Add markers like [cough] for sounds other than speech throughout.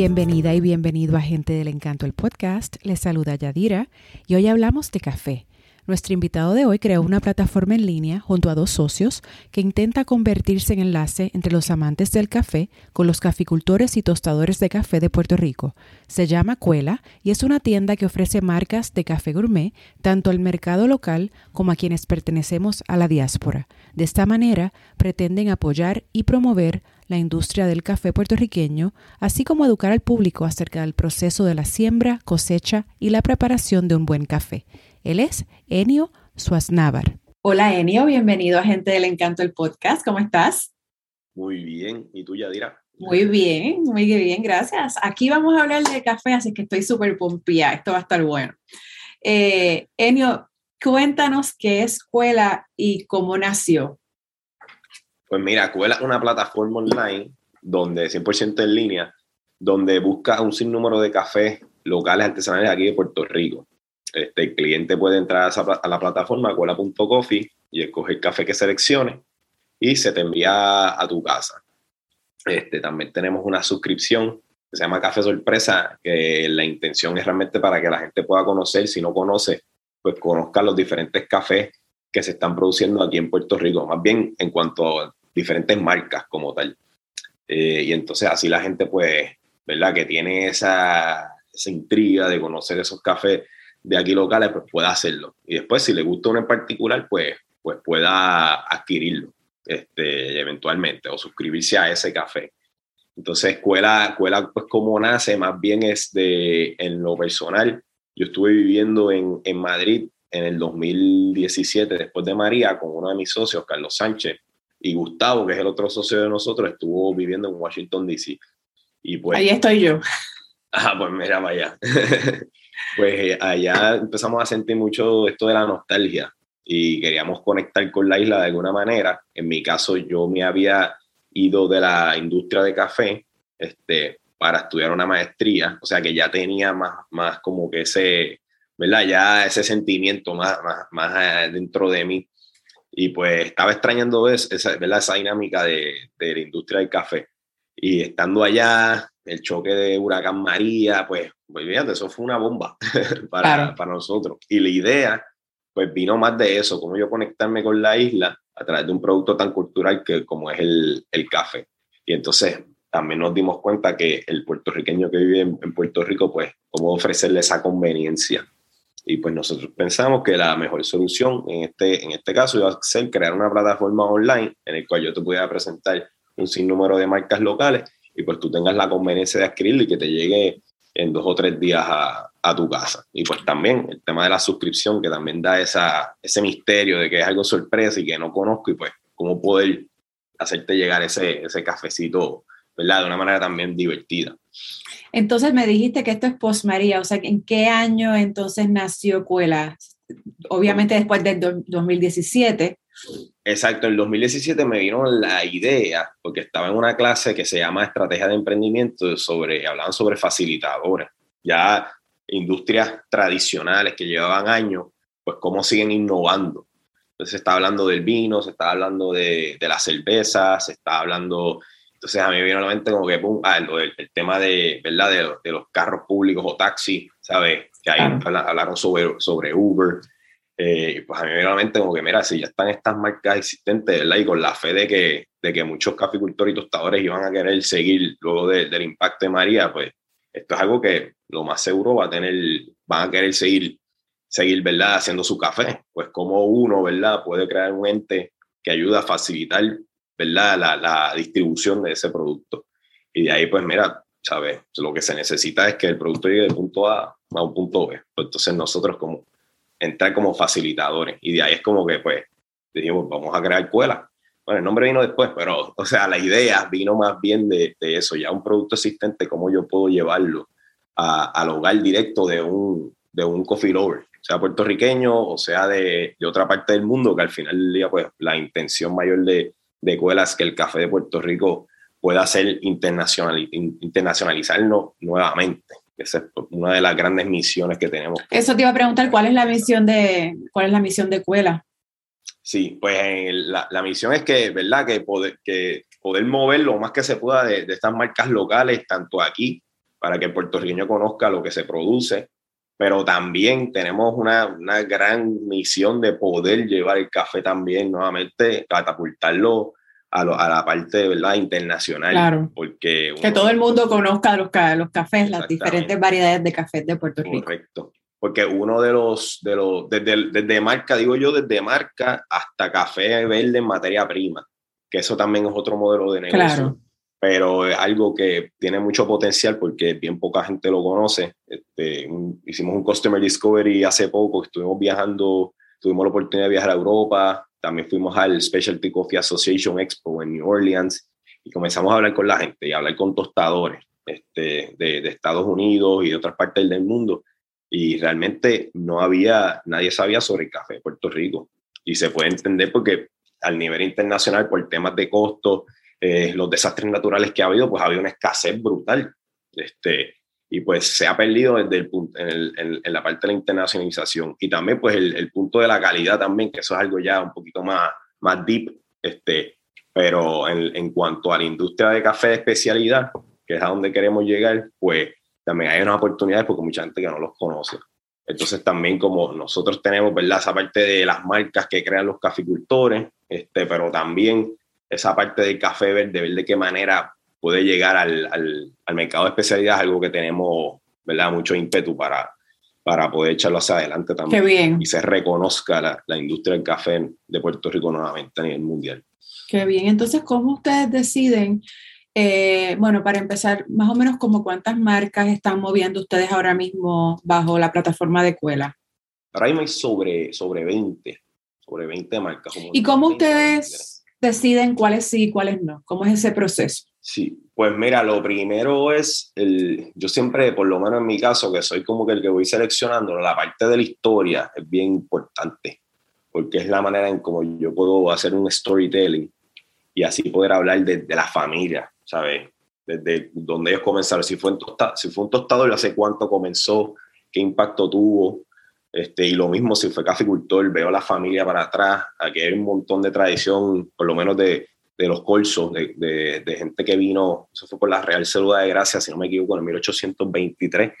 Bienvenida y bienvenido a Gente del Encanto, el podcast. Les saluda Yadira y hoy hablamos de café. Nuestro invitado de hoy creó una plataforma en línea junto a dos socios que intenta convertirse en enlace entre los amantes del café con los caficultores y tostadores de café de Puerto Rico. Se llama Cuela y es una tienda que ofrece marcas de café gourmet tanto al mercado local como a quienes pertenecemos a la diáspora. De esta manera pretenden apoyar y promover la industria del café puertorriqueño, así como educar al público acerca del proceso de la siembra, cosecha y la preparación de un buen café. Él es Enio Suaznavar. Hola Enio, bienvenido a Gente del Encanto el podcast. ¿Cómo estás? Muy bien. ¿Y tú, Yadira? Muy bien, muy bien, gracias. Aquí vamos a hablar de café, así que estoy súper pompía. Esto va a estar bueno. Eh, Enio, cuéntanos qué es Escuela y cómo nació. Pues mira, Cuela es una plataforma online donde 100% en línea, donde busca un sinnúmero de cafés locales artesanales aquí de Puerto Rico. Este, el cliente puede entrar a, la plataforma cuela.coffee y escoger el café que seleccione y se te envía a tu casa. Este, también tenemos una suscripción que se llama Café Sorpresa, que la intención es realmente para que la gente pueda conocer, si no conoce, pues conozca los diferentes cafés que se están produciendo aquí en Puerto Rico, más bien en cuanto a diferentes marcas como tal. Eh, y entonces así la gente, pues, ¿verdad? Que tiene esa, esa intriga de conocer esos cafés de aquí locales, pues pueda hacerlo. Y después, si le gusta uno en particular, pues, pues pueda adquirirlo este, eventualmente o suscribirse a ese café. Entonces, escuela, escuela, pues como nace, más bien es de, en lo personal, yo estuve viviendo en, en Madrid en el 2017, después de María, con uno de mis socios, Carlos Sánchez, y Gustavo, que es el otro socio de nosotros, estuvo viviendo en Washington, D.C. Y pues, Ahí estoy yo. Ah, pues mira, vaya. [laughs] pues eh, allá empezamos a sentir mucho esto de la nostalgia y queríamos conectar con la isla de alguna manera. En mi caso, yo me había ido de la industria de café este, para estudiar una maestría, o sea que ya tenía más, más como que ese, ¿verdad? Ya ese sentimiento más, más, más eh, dentro de mí y pues estaba extrañando esa, esa dinámica de, de, la industria del café. Y estando allá, el choque de Huracán María, pues, pues fíjate, eso fue una bomba [laughs] para, para nosotros. Y la idea, pues vino más de eso, como yo conectarme con la isla a través de un producto tan cultural que como es el, el café. Y entonces también nos dimos cuenta que el puertorriqueño que vive en, en Puerto Rico, pues, cómo ofrecerle esa conveniencia y pues nosotros pensamos que la mejor solución en este, en este caso iba a ser crear una plataforma online en el cual yo te pudiera presentar un sinnúmero de marcas locales y pues tú tengas la conveniencia de adquirirlo y que te llegue en dos o tres días a, a, tu casa. Y pues también el tema de la suscripción que también da esa, ese misterio de que es algo sorpresa y que no conozco y pues cómo poder hacerte llegar ese, ese cafecito, ¿verdad? De una manera también divertida. Entonces me dijiste que esto es post María, o sea, ¿en qué año entonces nació Cuela? Obviamente después del 2017. Exacto, en 2017 me vino la idea, porque estaba en una clase que se llama Estrategia de Emprendimiento, sobre, hablaban sobre facilitadores, ya industrias tradicionales que llevaban años, pues cómo siguen innovando. Entonces se está hablando del vino, se está hablando de, de la cerveza, se está hablando entonces a mí me vino a la mente como que, pum, ah, el, tema de, ¿verdad? De, de, los carros públicos o taxis, ¿sabes? Que ahí hablaron sobre, sobre Uber. Eh, pues a mí me vino a la mente como que, mira, si ya están estas marcas existentes, ¿verdad? Y con la fe de que, de que muchos caficultores y tostadores iban a querer seguir luego del impacto de María, pues esto es algo que lo más seguro va a tener, van a querer seguir, seguir, ¿verdad? Haciendo su café. Pues como uno, ¿verdad? Puede crear un ente que ayuda a facilitar ¿verdad? La, la, distribución de ese producto. Y de ahí, pues mira, ¿sabes? Lo que se necesita es que el producto llegue de punto A a un punto B. Pues entonces nosotros como entrar como facilitadores. Y de ahí es como que, pues, dijimos, vamos a crear escuela. Bueno, el nombre vino después, pero, o sea, la idea vino más bien de, de eso, ya un producto existente, cómo yo puedo llevarlo al hogar directo de un, de un coffee lover, sea puertorriqueño o sea de, de, otra parte del mundo, que al final del día, pues, la intención mayor de, de Cuelas que el café de Puerto Rico pueda ser internacional, internacionalizarlo nuevamente. Esa es una de las grandes misiones que tenemos. Eso te iba a preguntar, ¿cuál es la misión de, cuál es la misión de Cuela? Sí, pues la, la, misión es que, ¿verdad? Que poder, que poder mover lo más que se pueda de, de estas marcas locales, tanto aquí para que el puertorriqueño conozca lo que se produce, pero también tenemos una, una gran misión de poder llevar el café también nuevamente, catapultarlo a, a, la parte ¿verdad? internacional. Claro. Porque que todo el mundo conozca los, los cafés, las diferentes variedades de cafés de Puerto Rico. Correcto. Porque uno de los, de los desde, desde marca, digo yo, desde marca hasta café verde en materia prima, que eso también es otro modelo de negocio. Claro pero es algo que tiene mucho potencial porque bien poca gente lo conoce. Este, hicimos un Customer Discovery hace poco, estuvimos viajando, tuvimos la oportunidad de viajar a Europa, también fuimos al Specialty Coffee Association Expo en New Orleans y comenzamos a hablar con la gente y a hablar con tostadores este, de, de Estados Unidos y de otras partes del mundo. Y realmente no había, nadie sabía sobre el café de Puerto Rico. Y se puede entender porque al nivel internacional, por temas de costos, eh, los desastres naturales que ha habido, pues ha habido una escasez brutal. Este, y pues se ha perdido desde el punto, en, la parte de la internacionalización. Y también pues el, punto de la calidad también, que eso es algo ya un poquito más, más deep. Este, pero en, cuanto a la industria de café de especialidad, que es a donde queremos llegar, pues también hay unas oportunidades porque mucha gente que no los conoce. Entonces también como nosotros tenemos, ¿verdad? Esa parte de las marcas que crean los caficultores, este, pero también esa parte del café verde, ver de qué manera puede llegar al, al, mercado de especialidad, es algo que tenemos, ¿verdad? Mucho ímpetu para, para poder echarlo hacia adelante también. Qué bien. Y se reconozca la, la, industria del café de Puerto Rico nuevamente a nivel mundial. Qué bien. Entonces, ¿cómo ustedes deciden? Eh, bueno, para empezar, más o menos como cuántas marcas están moviendo ustedes ahora mismo bajo la plataforma de Cuela. Ahora mismo hay sobre, sobre 20, sobre 20 marcas. ¿Y cómo ustedes deciden cuáles sí y cuáles no? ¿Cómo es ese proceso? Sí, pues mira, lo primero es, el, yo siempre, por lo menos en mi caso, que soy como que el que voy seleccionando, la parte de la historia es bien importante, porque es la manera en cómo yo puedo hacer un storytelling y así poder hablar de, la familia, ¿sabes? Desde donde ellos comenzaron, si fue, en tosta, si fue un tostador, hace cuánto comenzó, qué impacto tuvo, este, y lo mismo si fue caficultor, veo la familia para atrás, aquí hay un montón de tradición, por lo menos de, de los colsos, de, de, gente que vino, eso fue por la Real Célula de Gracia, si no me equivoco, en 1823,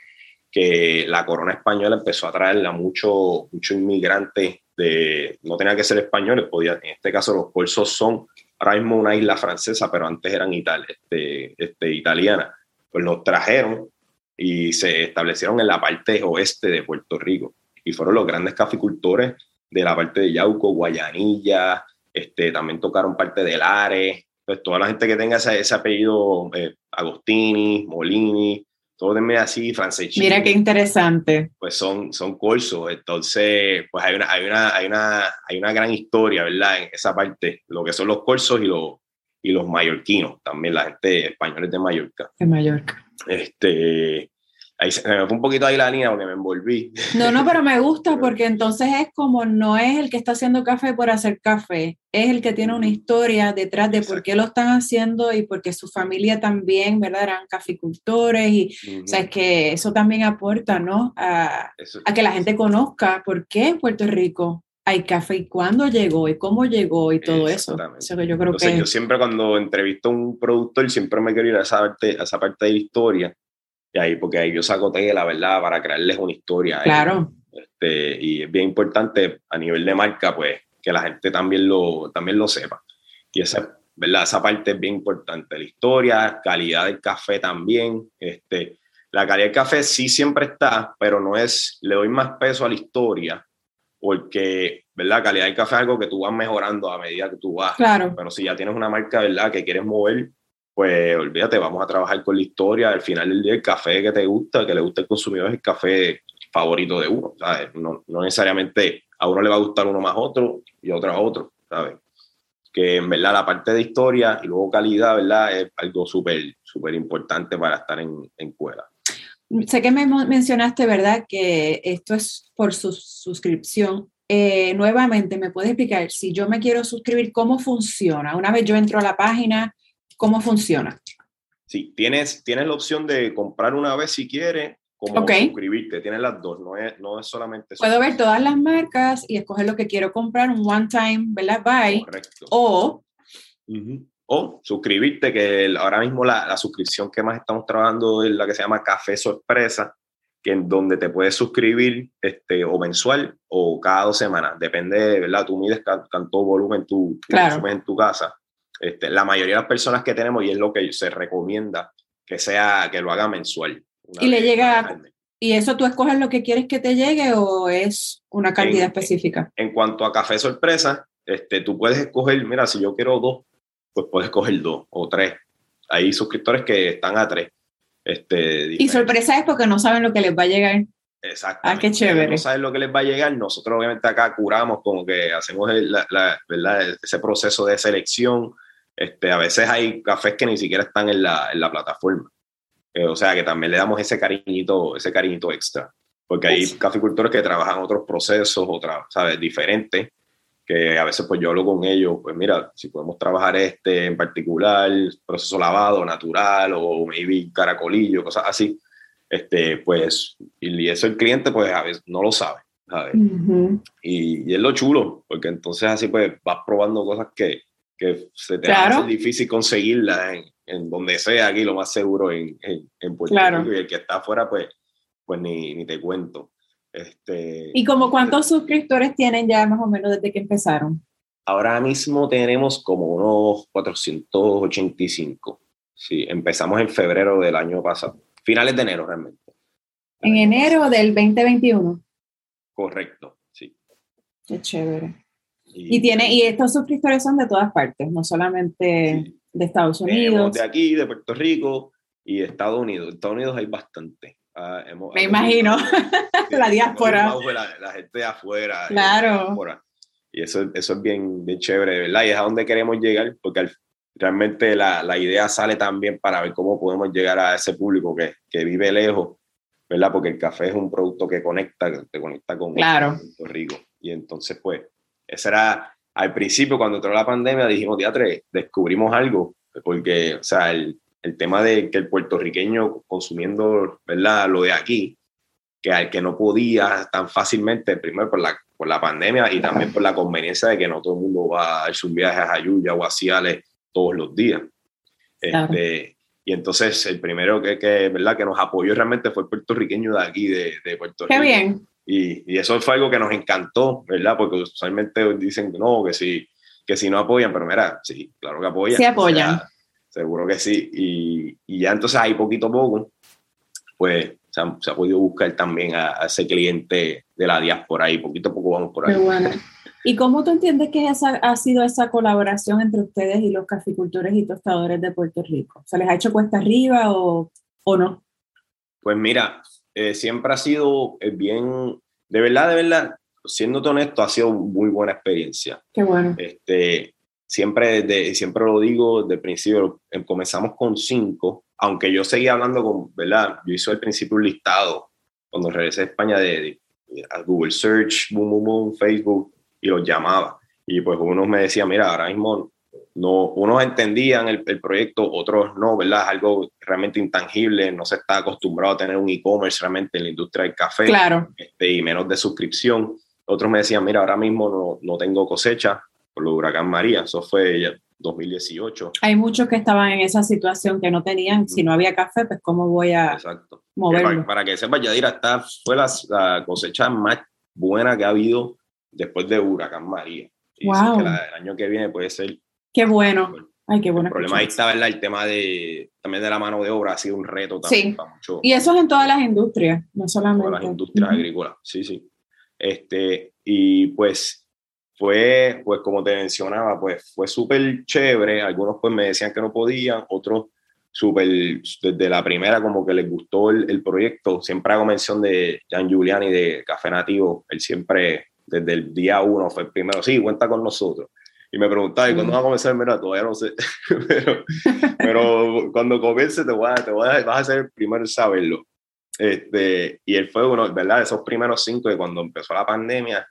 que la corona española empezó a traer a muchos mucho inmigrantes, de, no tenía que ser españoles, podía, en este caso los colsos son ahora mismo una isla francesa, pero antes eran ital, este, este, italianas, pues los trajeron y se establecieron en la parte oeste de Puerto Rico y fueron los grandes caficultores de la parte de Yauco, Guayanilla, este, también tocaron parte de Lares, pues toda la gente que tenga ese, ese apellido, eh, Agostini, Molini, todo de así, Franceschi. Mira qué interesante. Pues son, son corsos, entonces pues hay una, hay, una, hay, una, hay una gran historia, ¿verdad? En esa parte, lo que son los corsos y los, y los mallorquinos, también la gente española de Mallorca. De Mallorca. Este, Ahí se me fue un poquito ahí la línea porque me envolví. No, no, pero me gusta [laughs] porque entonces es como no es el que está haciendo café por hacer café, es el que tiene una historia detrás de por qué lo están haciendo y porque su familia también, ¿verdad? Eran caficultores y, o sea, es que eso también aporta, ¿no? A, a, que la gente conozca por qué en Puerto Rico hay café y cuándo llegó y cómo llegó y todo eso. eso que yo creo que... yo siempre cuando entrevisto a un productor siempre me quiero ir a esa parte, a esa parte de la historia y ahí, porque ahí yo saco la verdad, para crearles una historia. Claro. Este, y es bien importante a nivel de marca, pues, que la gente también lo, también lo sepa. Y esa, ¿verdad? esa parte es bien importante. La historia, calidad del café también. Este, la calidad del café sí siempre está, pero no es, le doy más peso a la historia, porque, ¿verdad? La calidad del café es algo que tú vas mejorando a medida que tú vas. Claro. Pero si ya tienes una marca, ¿verdad? Que quieres mover, pues olvídate, vamos a trabajar con la historia. Al final del día, el café que te gusta, que le gusta al consumidor, es el café favorito de uno, ¿sabes? No, no necesariamente a uno le va a gustar uno más otro y a otro a otro, ¿sabes? Que en verdad la parte de historia y luego calidad, ¿verdad? Es algo súper, súper importante para estar en, en Cuela. Sé que me mencionaste, ¿verdad? Que esto es por su suscripción. Eh, nuevamente, ¿me puedes explicar si yo me quiero suscribir, cómo funciona? Una vez yo entro a la página, ¿Cómo funciona? Sí, tienes, tienes la opción de comprar una vez si quieres, como suscribirte. Tienes las dos, no es, no es solamente... Puedo ver todas las marcas y escoger lo que quiero comprar, un one-time, ¿verdad? Buy. Correcto. O... o suscribirte, que ahora mismo la, la, suscripción que más estamos trabajando es la que se llama Café Sorpresa, que en donde te puedes suscribir este, o mensual o cada dos semanas, depende, ¿verdad? Tú mides tanto volumen tú claro. en tu casa. Este, la mayoría de las personas que tenemos, y es lo que se recomienda, que sea, que lo haga mensual. Y le llega, ¿y eso tú escoges lo que quieres que te llegue o es una cantidad específica? En, cuanto a café sorpresa, este, tú puedes escoger, mira, si yo quiero dos, pues puedes escoger dos o tres. Hay suscriptores que están a tres. Este, y sorpresa es porque no saben lo que les va a llegar. Exacto. Ah, qué chévere. No saben lo que les va a llegar. Nosotros obviamente acá curamos como que hacemos ese proceso de selección. Este, a veces hay cafés que ni siquiera están en la, en la plataforma. Eh, o sea que también le damos ese cariñito, ese cariñito extra. Porque hay caficultores que trabajan otros procesos, otras, ¿sabes? Diferentes que a veces pues yo hablo con ellos, pues mira, si podemos trabajar este en particular, proceso lavado natural o maybe caracolillo, cosas así, este, pues, y eso el cliente pues a veces no lo sabe, ¿sabes? y, es lo chulo, porque entonces así pues vas probando cosas que, que se te hace difícil conseguirlas en, en, donde sea, aquí lo más seguro en, en, Puerto Rico, y el que está afuera pues, pues ni, ni te cuento. Este, ¿Y como cuántos suscriptores tienen ya más o menos desde que empezaron? Ahora mismo tenemos como unos 485. Sí, empezamos en febrero del año pasado, finales de enero realmente. En enero del 2021. Correcto, sí. Qué chévere. Y, tiene, y estos suscriptores son de todas partes, no solamente de Estados Unidos. de aquí, de Puerto Rico y de Estados Unidos. En Estados Unidos hay bastante. Ah, Me imagino, [laughs] la diáspora. La, gente de afuera. Claro. y eso, eso es bien, bien chévere, ¿verdad? Y es a donde queremos llegar, porque realmente la, la, idea sale también para ver cómo podemos llegar a ese público que, que, vive lejos, ¿verdad? Porque el café es un producto que conecta, te conecta con claro. Puerto Rico. Y entonces, pues, ese era, al principio, cuando entró la pandemia, dijimos, teatre, descubrimos algo, porque, o sea, el, el tema de que el puertorriqueño consumiendo ¿verdad? lo de aquí, que al que no podía tan fácilmente, primero por la, por la pandemia y también por la conveniencia de que no todo el mundo va a hacer un viaje a Jayuya o a Ciales todos los días. Este, y entonces el primero que, que, ¿verdad? que nos apoyó realmente fue el puertorriqueño de aquí, de, de Puerto Rico. Qué bien. Y, y, eso fue algo que nos encantó, ¿verdad? Porque usualmente dicen no, que si, que si no apoyan, pero mira, sí, claro que apoyan. Sí apoyan. Seguro que sí. Y, y, ya entonces ahí poquito a poco, pues se ha, se ha podido buscar también a, ese cliente de la diáspora y poquito a poco vamos por ahí. bueno. ¿Y cómo tú entiendes que esa, ha sido esa colaboración entre ustedes y los caficultores y tostadores de Puerto Rico? ¿Se les ha hecho cuesta arriba o, o no? Pues mira, eh, siempre ha sido eh, bien, de verdad, de verdad, siendo honesto, ha sido muy buena experiencia. Qué bueno. Este, siempre, desde, siempre lo digo, desde el principio, em, comenzamos con cinco, aunque yo seguía hablando con, ¿verdad? Yo hice al principio un listado cuando regresé a España de, a Google Search, boom, boom, boom, Facebook, y los llamaba. Y pues unos me decían, mira, ahora mismo no, unos entendían el, el, proyecto, otros no, ¿verdad? Es algo realmente intangible, no se está acostumbrado a tener un e-commerce realmente en la industria del café. Claro. Este, y menos de suscripción. Otros me decían, mira, ahora mismo no, no tengo cosecha, por lo huracán María, eso fue 2018. Hay muchos que estaban en esa situación que no tenían, si no había café, pues cómo voy a Exacto. moverlo. Para, que sepa, Yadira, esta fue la, cosecha más buena que ha habido después de huracán María. Y wow. que el año que viene puede ser... Qué bueno. Ay, qué bueno. El problema ahí está, ¿verdad? El tema de, también de la mano de obra ha sido un reto también sí. para muchos. Y eso es en todas las industrias, no solamente. En todas las industrias uh -huh. agrícolas, sí, sí. Este, y pues fue, pues como te mencionaba, pues fue súper chévere. Algunos pues me decían que no podían, otros súper, desde la primera como que les gustó el, el, proyecto. Siempre hago mención de Jan Giuliani de Café Nativo. Él siempre, desde el día uno, fue el primero, sí, cuenta con nosotros. Y me preguntaba, ¿y cuándo va a comenzar? Mira, todavía no sé. [laughs] pero, pero cuando comience te, voy a, te voy a, vas a ser el primero en saberlo. Este, y él fue uno, ¿verdad? Esos primeros cinco de cuando empezó la pandemia,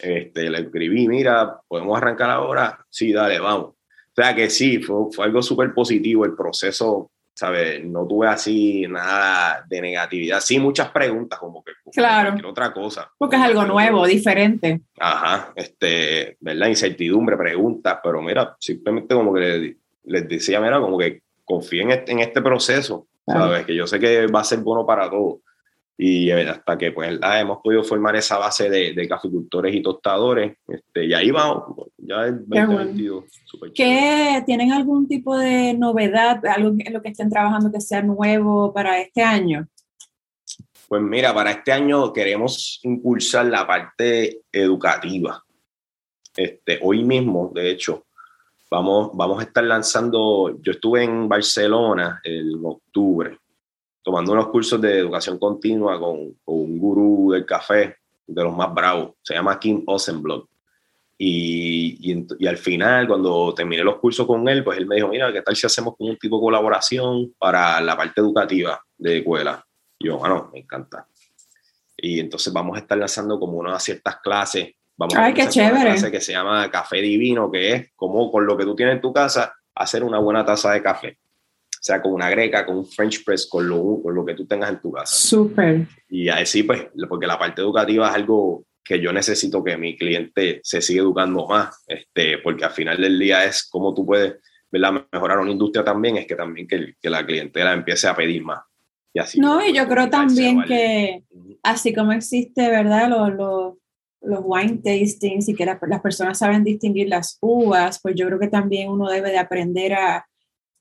este, le escribí, mira, ¿podemos arrancar ahora? Sí, dale, vamos. O sea que sí, fue, fue algo súper positivo el proceso, ¿sabes? No tuve así nada de negatividad. Sí, muchas preguntas, como que como claro. cualquier otra cosa. Porque es algo nuevo, diferente. Ajá, este, ¿verdad? Incertidumbre, preguntas, pero mira, simplemente como que le, les decía, mira, como que confíen en este, en este proceso, ¿sabes? Que yo sé que va a ser bueno para todos. Y eh, hasta que pues hemos podido formar esa base de, de caficultores y tostadores, este, y ahí vamos, ya es 2022. ¿Qué, ¿Tienen algún tipo de novedad, algo en lo que estén trabajando que sea nuevo para este año? Pues mira, para este año queremos impulsar la parte educativa. Este, hoy mismo, de hecho, vamos, vamos a estar lanzando, yo estuve en Barcelona en octubre, tomando unos cursos de educación continua con, un gurú del café, de los más bravos, se llama Kim Osenblock. Y, y, y, al final, cuando terminé los cursos con él, pues él me dijo, mira, ¿qué tal si hacemos un tipo de colaboración para la parte educativa de escuela? Y yo, bueno, me encanta. Y entonces vamos a estar lanzando como unas ciertas clases. Vamos Ay, a qué chévere. Una clase que se llama Café Divino, que es como con lo que tú tienes en tu casa, hacer una buena taza de café. Sea, con una greca, con un French press, con lo, con lo que tú tengas en tu casa. Súper. Y así, pues, porque la parte educativa es algo que yo necesito que mi cliente se siga educando más, este, porque al final del día es cómo tú puedes ¿verdad? mejorar una industria también, es que también que, que la clientela empiece a pedir más. Y así, no, y yo creo también que así como existe, ¿verdad? Los, los, los wine tastings y que las personas saben distinguir las uvas, pues yo creo que también uno debe de aprender a,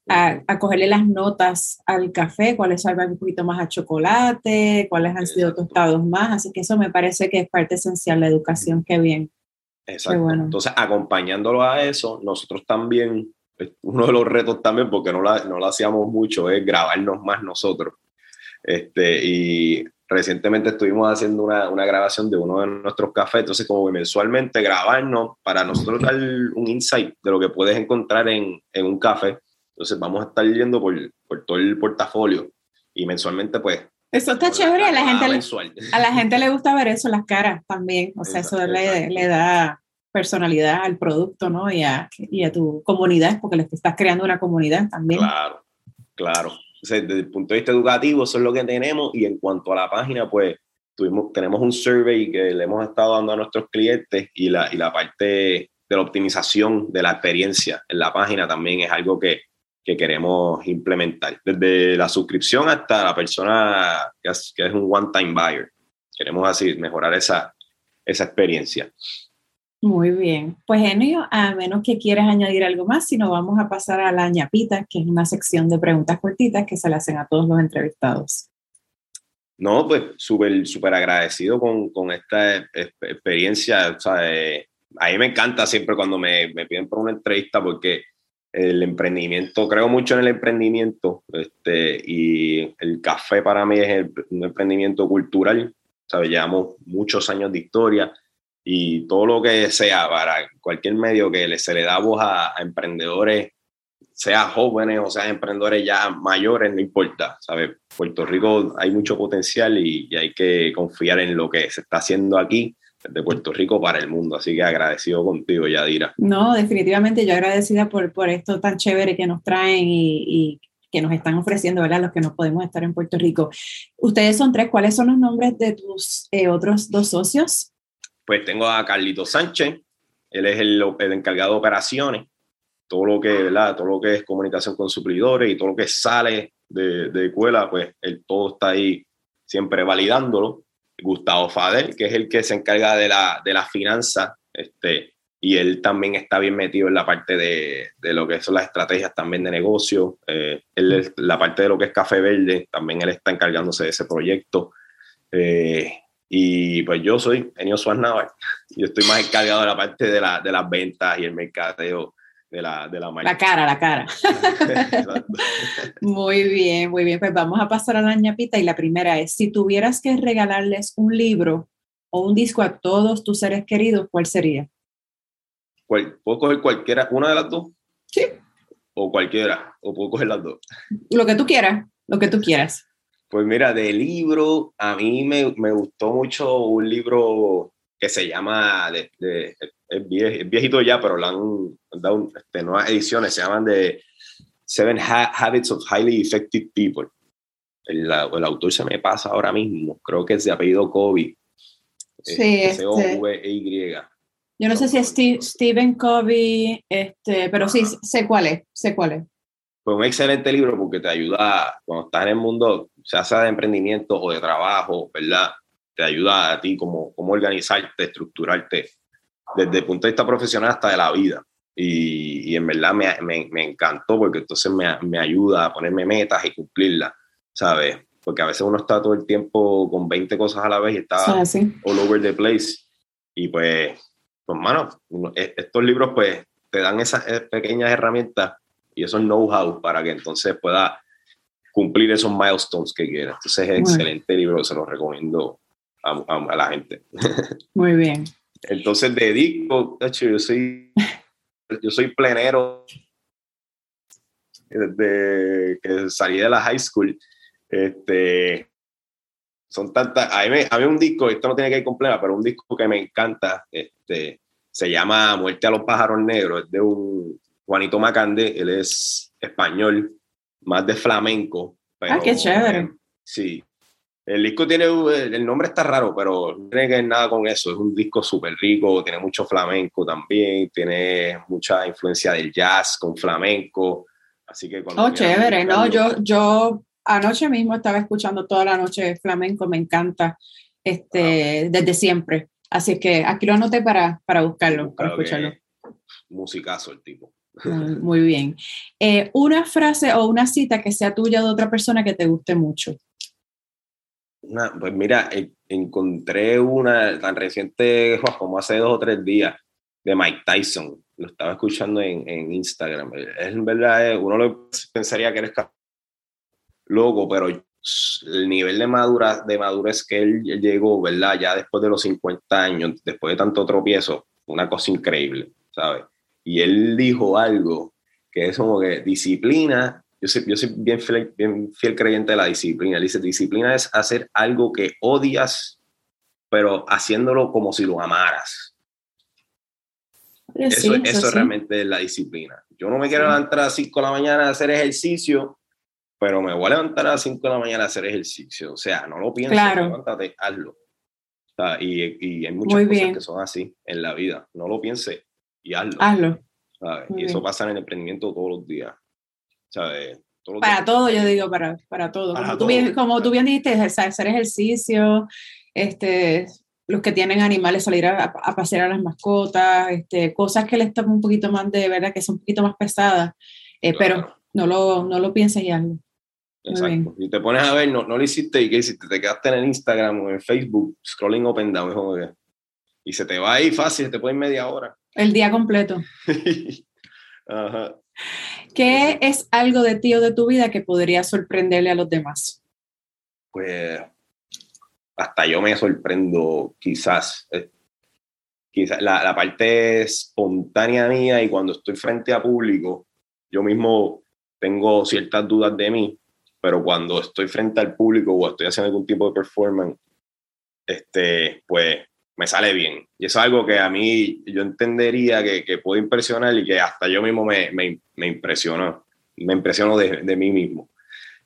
a, cogerle las notas al café, cuáles salvan un poquito más a chocolate, cuáles han sido tostados más, así que eso me parece que es parte esencial de la educación, qué bien. Exacto. Entonces, acompañándolo a eso, nosotros también, uno de los retos también, porque no, la, no lo hacíamos mucho, es grabarnos más nosotros. Este, y recientemente estuvimos haciendo una, una, grabación de uno de nuestros cafés, entonces como mensualmente grabarnos para nosotros [laughs] dar un insight de lo que puedes encontrar en, en un café entonces vamos a estar yendo por, por todo el portafolio y mensualmente pues... Eso está chévere, a la, gente a la gente le gusta ver eso, las caras también, o sea, eso le, le, da personalidad al producto, ¿no? Y a, y a tu comunidad, porque le estás creando una comunidad también. Claro, claro. desde el punto de vista educativo, eso es lo que tenemos y en cuanto a la página, pues tuvimos, tenemos un survey que le hemos estado dando a nuestros clientes y la, y la parte de la optimización de la experiencia en la página también es algo que, que queremos implementar, desde la suscripción hasta la persona que es, que es un one-time buyer. Queremos así mejorar esa, esa experiencia. Muy bien. Pues Enio, a menos que quieras añadir algo más, si no vamos a pasar a la ñapita, que es una sección de preguntas cortitas que se le hacen a todos los entrevistados. No, pues súper, súper agradecido con, con, esta experiencia. O sea, eh, a mí me encanta siempre cuando me, me piden por una entrevista porque el emprendimiento, creo mucho en el emprendimiento, este, y el café para mí es un emprendimiento cultural, ¿sabes? Llevamos muchos años de historia y todo lo que sea para cualquier medio que se le da voz a, emprendedores, sea jóvenes o sea emprendedores ya mayores, no importa, ¿sabes? Puerto Rico hay mucho potencial y hay que confiar en lo que se está haciendo aquí de Puerto Rico para el mundo. Así que agradecido contigo, Yadira. No, definitivamente yo agradecida por, por esto tan chévere que nos traen y, que nos están ofreciendo, ¿verdad? Los que no podemos estar en Puerto Rico. Ustedes son tres, ¿cuáles son los nombres de tus eh, otros dos socios? Pues tengo a Carlito Sánchez, él es el, el, encargado de operaciones, todo lo que, ¿verdad? Todo lo que es comunicación con suplidores y todo lo que sale de, de escuela, pues él todo está ahí siempre validándolo. Gustavo Fadel, que es el que se encarga de la, de la finanza, este, y él también está bien metido en la parte de, de lo que son las estrategias también de negocio. Eh, él, la parte de lo que es Café Verde, también él está encargándose de ese proyecto. Eh, y pues yo soy Enio Suárez [laughs] Yo estoy más encargado de la parte de, la, de las ventas y el mercadeo de la, de la La cara, la cara. [laughs] muy bien, muy bien. Pues vamos a pasar a la ñapita y la primera es, si tuvieras que regalarles un libro o un disco a todos tus seres queridos, ¿cuál sería? ¿Puedo coger cualquiera, una de las dos? Sí. O cualquiera, o puedo coger las dos. Lo que tú quieras, lo que tú quieras. Pues mira, de libro, a mí me, me gustó mucho un libro que se llama de, es, viejito ya, pero le han dado este, nuevas ediciones, se llaman de Seven Habits of Highly Effective People. El, el, autor se me pasa ahora mismo, creo que es de apellido Kobe. Sí, C-O-V-E-Y. Yo no sé si es Stephen Covey, este, pero sí, sé cuál es, sé cuál es. Pues un excelente libro porque te ayuda, cuando estás en el mundo, sea sea de emprendimiento o de trabajo, ¿verdad? Te ayuda a ti como cómo organizarte, estructurarte desde el punto de vista profesional hasta de la vida. Y, y en verdad me, me, me, encantó porque entonces me, me ayuda a ponerme metas y cumplirlas, ¿sabes? Porque a veces uno está todo el tiempo con 20 cosas a la vez y está all over the place. Y pues pues, mano, e, estos libros pues te dan esas eh, pequeñas herramientas y esos know-how para que entonces pueda cumplir esos milestones que quieras. Entonces es excelente libro, se lo recomiendo a, la gente. [laughs] Muy bien. Entonces dedico, yo soy, yo soy plenero desde que salí de la high school. Este, son tantas, a mí, a mí un disco, esto no tiene que ir completo, pero un disco que me encanta, este, se llama Muerte a los pájaros negros, es de un Juanito Macande, él es español, más de flamenco. ah, qué chévere. Sí. El disco tiene, el nombre está raro, pero no tiene que ver nada con eso. Es un disco súper rico, tiene mucho flamenco también, tiene mucha influencia del jazz con flamenco. Así que Oh, chévere, no, yo, yo anoche mismo estaba escuchando toda la noche flamenco, me encanta, este, desde siempre. Así que aquí lo anoté para, para buscarlo, para escucharlo. Musicazo el tipo. Muy, bien. Eh, una frase o una cita que sea tuya de otra persona que te guste mucho. Pues mira, encontré una tan reciente como hace dos o tres días de Mike Tyson. Lo estaba escuchando en, en Instagram. Es en verdad, uno lo pensaría que eres loco, pero el nivel de, madura, de madurez que él llegó, ¿verdad? Ya después de los 50 años, después de tanto tropiezo, una cosa increíble, ¿sabes? Y él dijo algo que es como que disciplina, yo soy, yo soy bien, fiel, bien fiel creyente de la disciplina, dice, disciplina es hacer algo que odias, pero haciéndolo como si lo amaras. eso, eso, realmente es la disciplina. Yo no me quiero levantar a las 5 de la mañana a hacer ejercicio pero me voy a levantar a las 5 de la mañana a hacer ejercicio. O sea, no lo pienses, claro. levántate, hazlo. y, y, hay muchas cosas que son así en la vida. No lo pienses y hazlo. Hazlo. Y eso pasa en el emprendimiento todos los días. ¿Sabes? para todo, yo digo, para, para todo. como, Tú bien, como tú bien dijiste, hacer ejercicio, este, los que tienen animales, salir a, pasear a las mascotas, este, cosas que les toman un poquito más de verdad, que son un poquito más pesadas, eh, pero no lo, no lo pienses y hazlo. Exacto. Y te pones a ver, no, no lo hiciste y qué hiciste, te quedaste en el Instagram o en Facebook, scrolling up and down, y se te va ahí fácil, te puede media hora. El día completo. [laughs] Ajá. [laughs] ¿Qué es algo de ti o de tu vida que podría sorprenderle a los demás? Pues hasta yo me sorprendo, quizás. Eh, quizás la, la parte espontánea mía y cuando estoy frente a público, yo mismo tengo ciertas dudas de mí pero cuando estoy frente al público o estoy haciendo algún tipo de performance, este, pues me sale bien. Y eso es algo que a mí yo entendería que, que puede impresionar y que hasta yo mismo me, me, me impresionó, me impresiono de, de, mí mismo.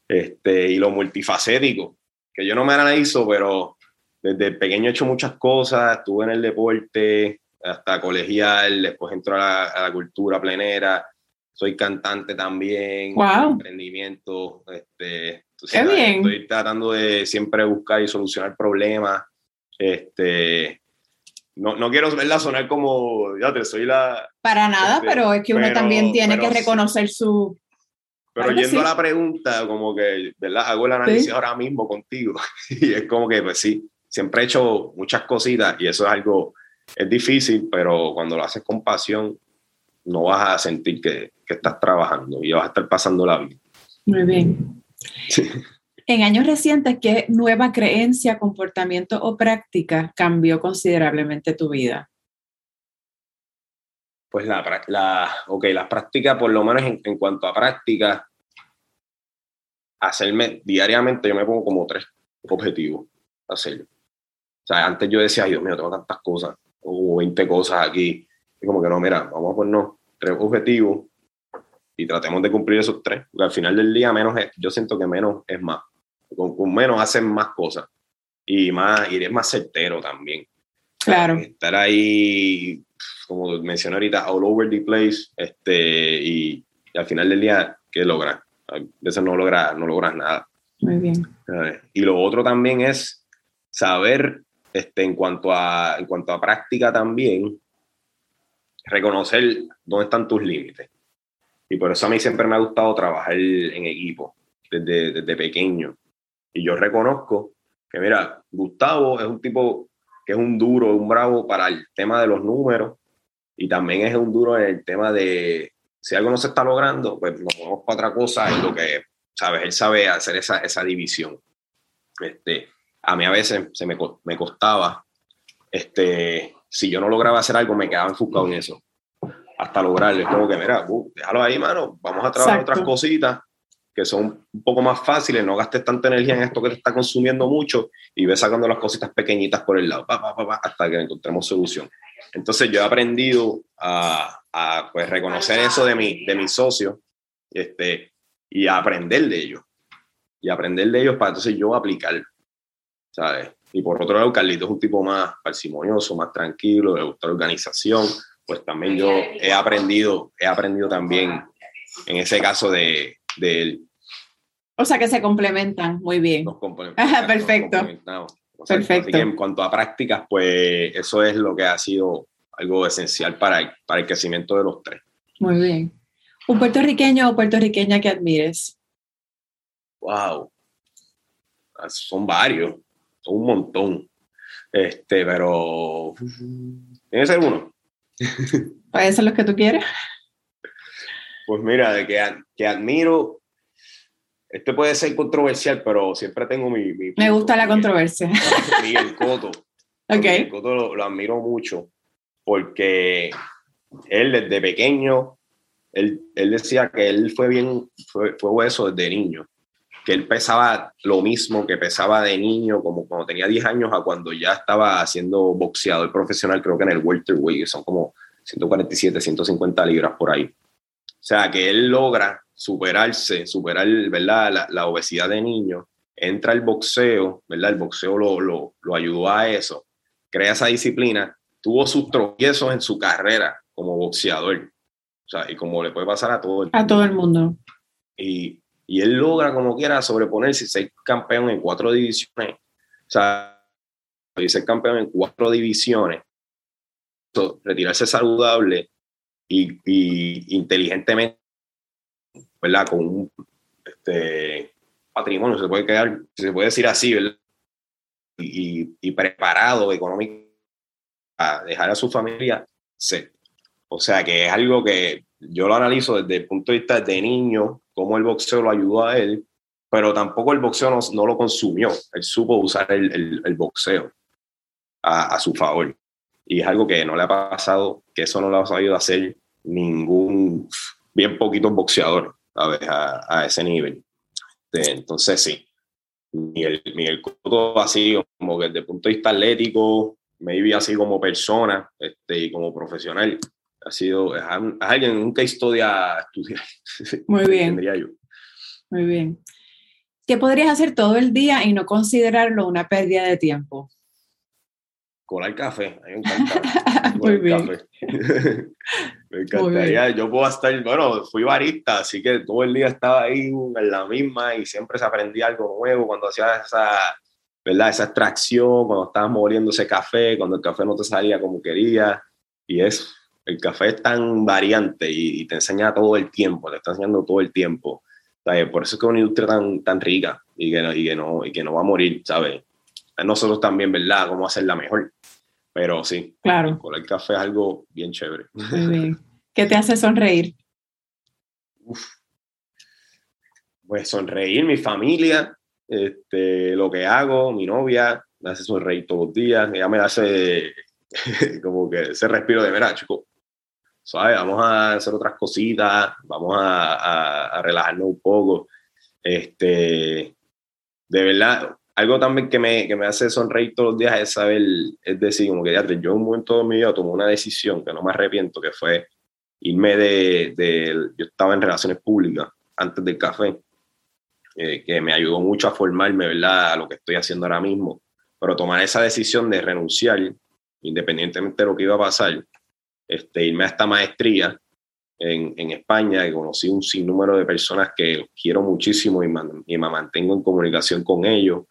Este, y lo multifacético, que yo no me analizo, pero desde pequeño he hecho muchas cosas, estuve en el deporte, hasta colegial, después entro a la, a la cultura plenera, soy cantante también, wow. emprendimiento, este, Qué bien. estoy tratando de siempre buscar y solucionar problemas, este, no, no quiero verla sonar como, ya te soy la... Para nada, este, pero es que uno también tiene que reconocer su... Pero yendo a la pregunta, como que, ¿verdad? Hago el análisis ahora mismo contigo [laughs] y es como que, pues sí, siempre he hecho muchas cositas y eso es algo, es difícil, pero cuando lo haces con pasión, no vas a sentir que, estás trabajando y vas a estar pasando la vida. Muy bien. En años recientes, ¿qué nueva creencia, comportamiento o práctica cambió considerablemente tu vida? Pues la, la ok, las prácticas, por lo menos en, cuanto a práctica, hacerme diariamente, yo me pongo como tres objetivos hacerlo. O sea, antes yo decía, Dios mío, tengo tantas cosas, o 20 cosas aquí. Y como que no, mira, vamos a ponernos tres objetivos y tratemos de cumplir esos tres, porque al final del día menos es, yo siento que menos es más. Con, menos hacen más cosas y más y eres más certero también. Claro. estar ahí como mencioné ahorita, all over the place, este, y, al final del día, ¿qué logras? A veces no logras, no logras nada. Muy bien. Y lo otro también es saber, este, en, cuanto a, en cuanto a práctica también, reconocer dónde están tus límites. Y por eso a mí siempre me ha gustado trabajar en equipo, desde, desde pequeño. Y yo reconozco que, mira, Gustavo es un tipo que es un duro, un bravo para el tema de los números y también es un duro en el tema de si algo no se está logrando, pues nos ponemos para otra cosa, es lo que, ¿sabes? Él sabe hacer esa, esa división. Este, a mí a veces se me, me costaba, este, si yo no lograba hacer algo, me quedaba enfocado en eso, hasta lograrlo. Es como que, mira, uh, déjalo ahí, mano, vamos a trabajar otras cositas que son un poco más fáciles, no gastes tanta energía en esto que te está consumiendo mucho y ves sacando las cositas pequeñitas por el lado, hasta que encontremos solución. Entonces yo he aprendido a, pues, reconocer eso de mi, de mis socios este, y a aprender de ellos. Y aprender de ellos para entonces yo aplicar, ¿sabes? Y por otro lado, Carlito es un tipo más parsimonioso, más tranquilo, le gusta organización. Pues también yo he aprendido, he aprendido también en ese caso de, de él. O sea que se complementan muy bien. Nos complementamos. Perfecto. Perfecto. en cuanto a prácticas, pues eso es lo que ha sido algo esencial para el, para el crecimiento de los tres. Muy bien. ¿Un puertorriqueño o puertorriqueña que admires? Wow. Son varios, son un montón. Este, pero. Tiene que ser uno. ¿Puede ser los que tú quieres? Pues mira, de que, que admiro, este puede ser controversial, pero siempre tengo mi... Me gusta la controversia. [laughs] Miguel Coto. ok. Miguel Coto lo, admiro mucho porque él desde pequeño, él, él, decía que él fue bien, fue, fue hueso desde niño, que él pesaba lo mismo que pesaba de niño, como cuando tenía 10 años a cuando ya estaba haciendo boxeador profesional, creo que en el welterweight, que son como 147, 150 libras por ahí. O sea, que él logra superarse, superar ¿verdad? La, obesidad de niño, entra el boxeo, ¿verdad? El boxeo lo, lo, lo ayudó a eso, crea esa disciplina, tuvo sus tropiezos en su carrera como boxeador. O sea, y como le puede pasar a todo el mundo. A todo el mundo. Y, y él logra, como quiera, sobreponerse y ser campeón en cuatro divisiones. O sea, y ser campeón en cuatro divisiones. retirarse saludable y, inteligentemente, ¿verdad? Con un este, patrimonio, se puede quedar, se puede decir así, ¿verdad? Y, y preparado económicamente a dejar a su familia, sí. O sea que es algo que yo lo analizo desde el punto de vista de niño, cómo el boxeo lo ayudó a él, pero tampoco el boxeo no, lo consumió. Él supo usar el, el, boxeo a, a, su favor. Y es algo que no le ha pasado, que eso no lo ha sabido hacer ningún, bien poquitos boxeadores a, a, ese nivel. Este, entonces, sí, Miguel, Miguel Cotto así como que desde el punto de vista atlético, maybe así como persona este, y como profesional, ha sido, es, alguien, nunca historia estudiar. [laughs] Muy bien. Yo. Muy bien. ¿Qué podrías hacer todo el día y no considerarlo una pérdida de tiempo? Colar café, a mí me encanta. [laughs] Muy bien. Café. [laughs] Me encantaría, yo puedo estar, bueno, fui barista, así que todo el día estaba ahí en la misma y siempre se aprendía algo nuevo cuando hacía esa, ¿verdad? Esa extracción, cuando estabas moliendo ese café, cuando el café no te salía como quería. Y es, el café es tan variante y, te enseña todo el tiempo, te está enseñando todo el tiempo. Por eso es que es una industria tan, tan rica y que, y, que no, y que no va a morir, ¿sabes? Nosotros también, ¿verdad? Cómo hacerla mejor. Pero sí, claro. con el café es algo bien chévere. ¿Qué te hace sonreír? Pues sonreír, mi familia, este, lo que hago, mi novia, me hace sonreír todos los días, ella me hace [laughs] como que ese respiro de, mira, chico, ¿sabes? Vamos a hacer otras cositas, vamos a, a relajarnos un poco. Este, de verdad, algo también que me, que me hace sonreír todos los días es saber, es decir, como que ya, yo un momento de mi vida tomé una decisión que no me arrepiento, que fue irme de, de yo estaba en relaciones públicas antes del café, eh, que me ayudó mucho a formarme, ¿verdad?, a lo que estoy haciendo ahora mismo, pero tomar esa decisión de renunciar, independientemente de lo que iba a pasar, este, irme a esta maestría en, en, España y conocí un sinnúmero de personas que quiero muchísimo y, y me mantengo en comunicación con ellos.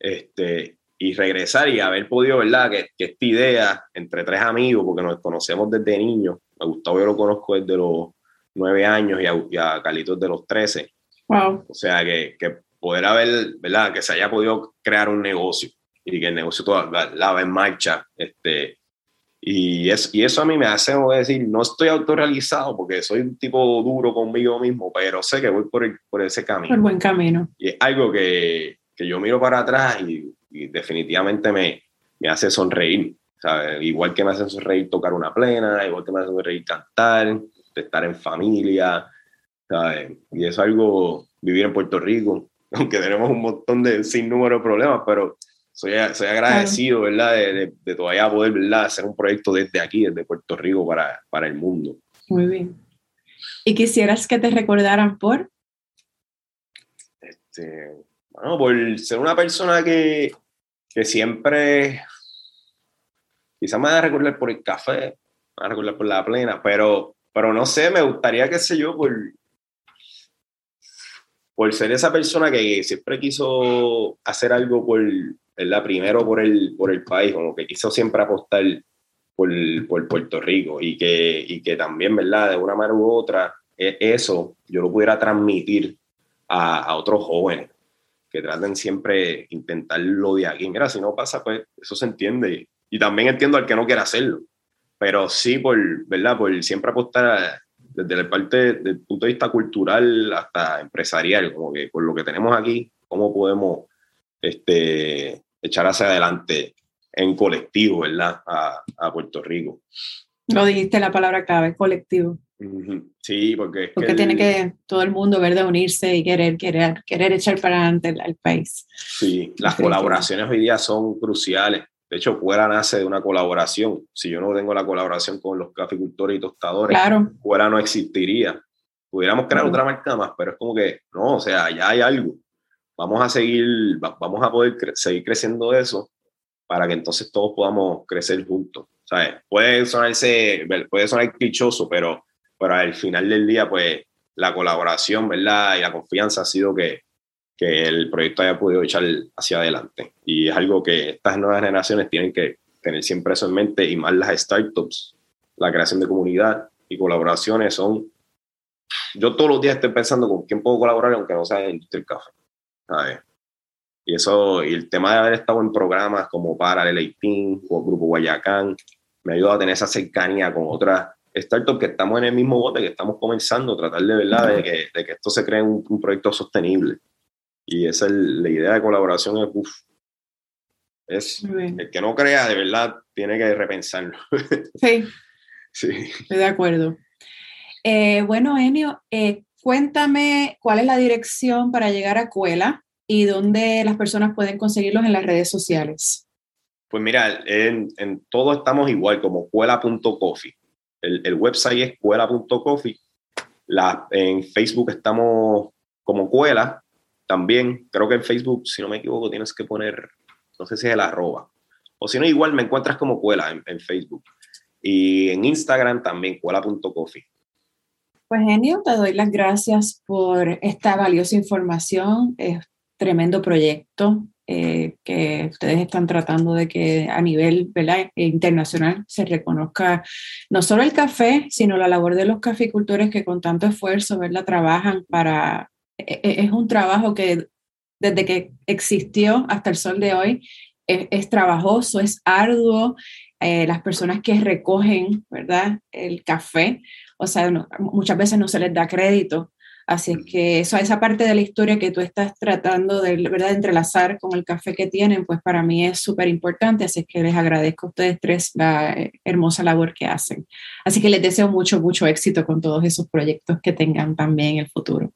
Este, y regresar y haber podido, ¿verdad? Que, que, esta idea entre tres amigos, porque nos conocemos desde niños, a Gustavo yo lo conozco desde los nueve años y a, y a Carlitos de los trece. Wow. O sea, que, que, poder haber, ¿verdad? Que se haya podido crear un negocio y que el negocio toda la va en marcha, este, y, es, y eso a mí me hace decir, no estoy autorrealizado porque soy un tipo duro conmigo mismo, pero sé que voy por, el, por ese camino. Por buen camino. Y es algo que, que yo miro para atrás y, y definitivamente me, me, hace sonreír. ¿sabes? Igual que me hace sonreír tocar una plena, igual que me hace sonreír cantar, estar en familia. ¿sabes? Y es algo, vivir en Puerto Rico, [laughs] aunque tenemos un montón de sin número de problemas, pero soy, soy agradecido, ¿verdad? De, de, todavía poder, ¿verdad? Hacer un proyecto desde aquí, desde Puerto Rico para, para el mundo. Muy bien. ¿Y quisieras que te recordaran por? Este, bueno, por ser una persona que, que siempre, quizás me va a recordar por el café, me va a recordar por la plena, pero, pero no sé, me gustaría, qué sé yo, por, por ser esa persona que siempre quiso hacer algo por, ¿verdad? Primero por el, por el país, como que quiso siempre apostar por, por Puerto Rico y que, y que también, ¿verdad? De una manera u otra, e, eso yo lo pudiera transmitir a, a otros jóvenes que traten siempre intentarlo de aquí. Mira, si no pasa, pues eso se entiende. Y, también entiendo al que no quiera hacerlo. Pero sí, por, ¿verdad? Por siempre apostar desde la parte, del punto de vista cultural hasta empresarial, como que por lo que tenemos aquí, cómo podemos este, echar hacia adelante en colectivo, ¿verdad? A, a Puerto Rico. Lo dijiste la palabra clave, colectivo. Sí, porque es porque que tiene que todo el mundo ver de unirse y querer querer querer echar para adelante el, el país. Sí, las colaboraciones hoy día son cruciales. De hecho, Cuela nace de una colaboración. Si yo no tengo la colaboración con los caficultores y tostadores, claro. Cuela no existiría. Pudiéramos crear otra marca más, pero es como que, no, o sea, ya hay algo. Vamos a seguir, vamos a poder cre seguir creciendo eso para que entonces todos podamos crecer juntos. ¿Sabes? Puede sonarse, puede sonar clichoso, pero, pero al final del día, pues la colaboración, ¿verdad? Y la confianza ha sido que, que el proyecto haya podido echar hacia adelante. Y es algo que estas nuevas generaciones tienen que tener siempre eso en mente y más las startups, la creación de comunidad y colaboraciones son... Yo todos los días estoy pensando con quién puedo colaborar aunque no sea en industria del café. ¿sabes? Y eso, y el tema de haber estado en programas como para el 18 o Grupo Guayacán, me ha ayudado a tener esa cercanía con otras startups que estamos en el mismo bote, que estamos comenzando, tratar de verdad de que, de que esto se cree un, un proyecto sostenible. Y esa es la idea de colaboración es, uf, es el que no crea de verdad tiene que repensarlo. Sí. [laughs] sí. Estoy de acuerdo. Eh, bueno, Enio, eh, cuéntame cuál es la dirección para llegar a Cuela y dónde las personas pueden conseguirlos en las redes sociales. Pues mira, en, todo estamos igual, como cuela.coffee. El, el, website es cuela.coffee. La, en Facebook estamos como Cuela, también. Creo que en Facebook, si no me equivoco, tienes que poner, no sé si es el arroba. O si no, igual me encuentras como Cuela en, en Facebook. Y en Instagram también, cuela.coffee. Pues genio, te doy las gracias por esta valiosa información. Es tremendo proyecto eh, que ustedes están tratando de que a nivel ¿verdad? internacional se reconozca no solo el café, sino la labor de los caficultores que con tanto esfuerzo ¿verdad? trabajan para... Es un trabajo que desde que existió hasta el sol de hoy es, trabajoso, es arduo. Eh, las personas que recogen ¿verdad? el café, o sea, muchas veces no se les da crédito Así es que eso, esa parte de la historia que tú estás tratando de, ¿verdad? entrelazar con el café que tienen, pues para mí es súper importante. Así es que les agradezco a ustedes tres la hermosa labor que hacen. Así que les deseo mucho, mucho éxito con todos esos proyectos que tengan también en el futuro.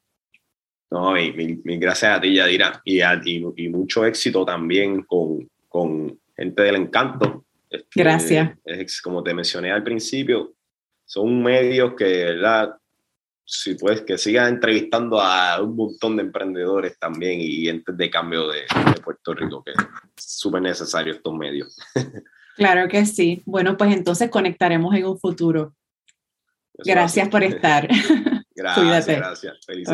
No, mil, mil, mil gracias a ti, Yadira, y, a, y, y, mucho éxito también con, con gente del encanto. Este, gracias. Es, como te mencioné al principio, son medios que, ¿verdad? Si puedes, que siga entrevistando a un montón de emprendedores también y entes de cambio de, de Puerto Rico, que es súper necesario estos medios. [laughs] Claro que sí. Bueno, pues entonces conectaremos en un futuro. gracias por estar. [laughs] [laughs] Gracias, gracias. Feliz.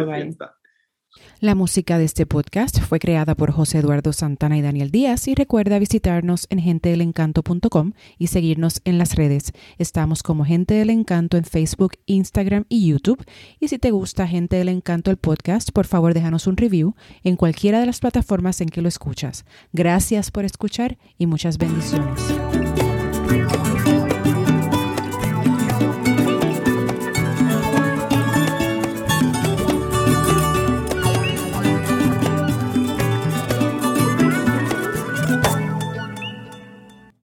La música de este podcast fue creada por José Eduardo Santana y Daniel Díaz y recuerda visitarnos en gentedelencanto.com y seguirnos en las redes. Estamos como Gente del Encanto en Facebook, Instagram y YouTube. Y si te gusta Gente del Encanto el podcast, por favor déjanos un review en cualquiera de las plataformas en que lo escuchas. Gracias por escuchar y muchas bendiciones.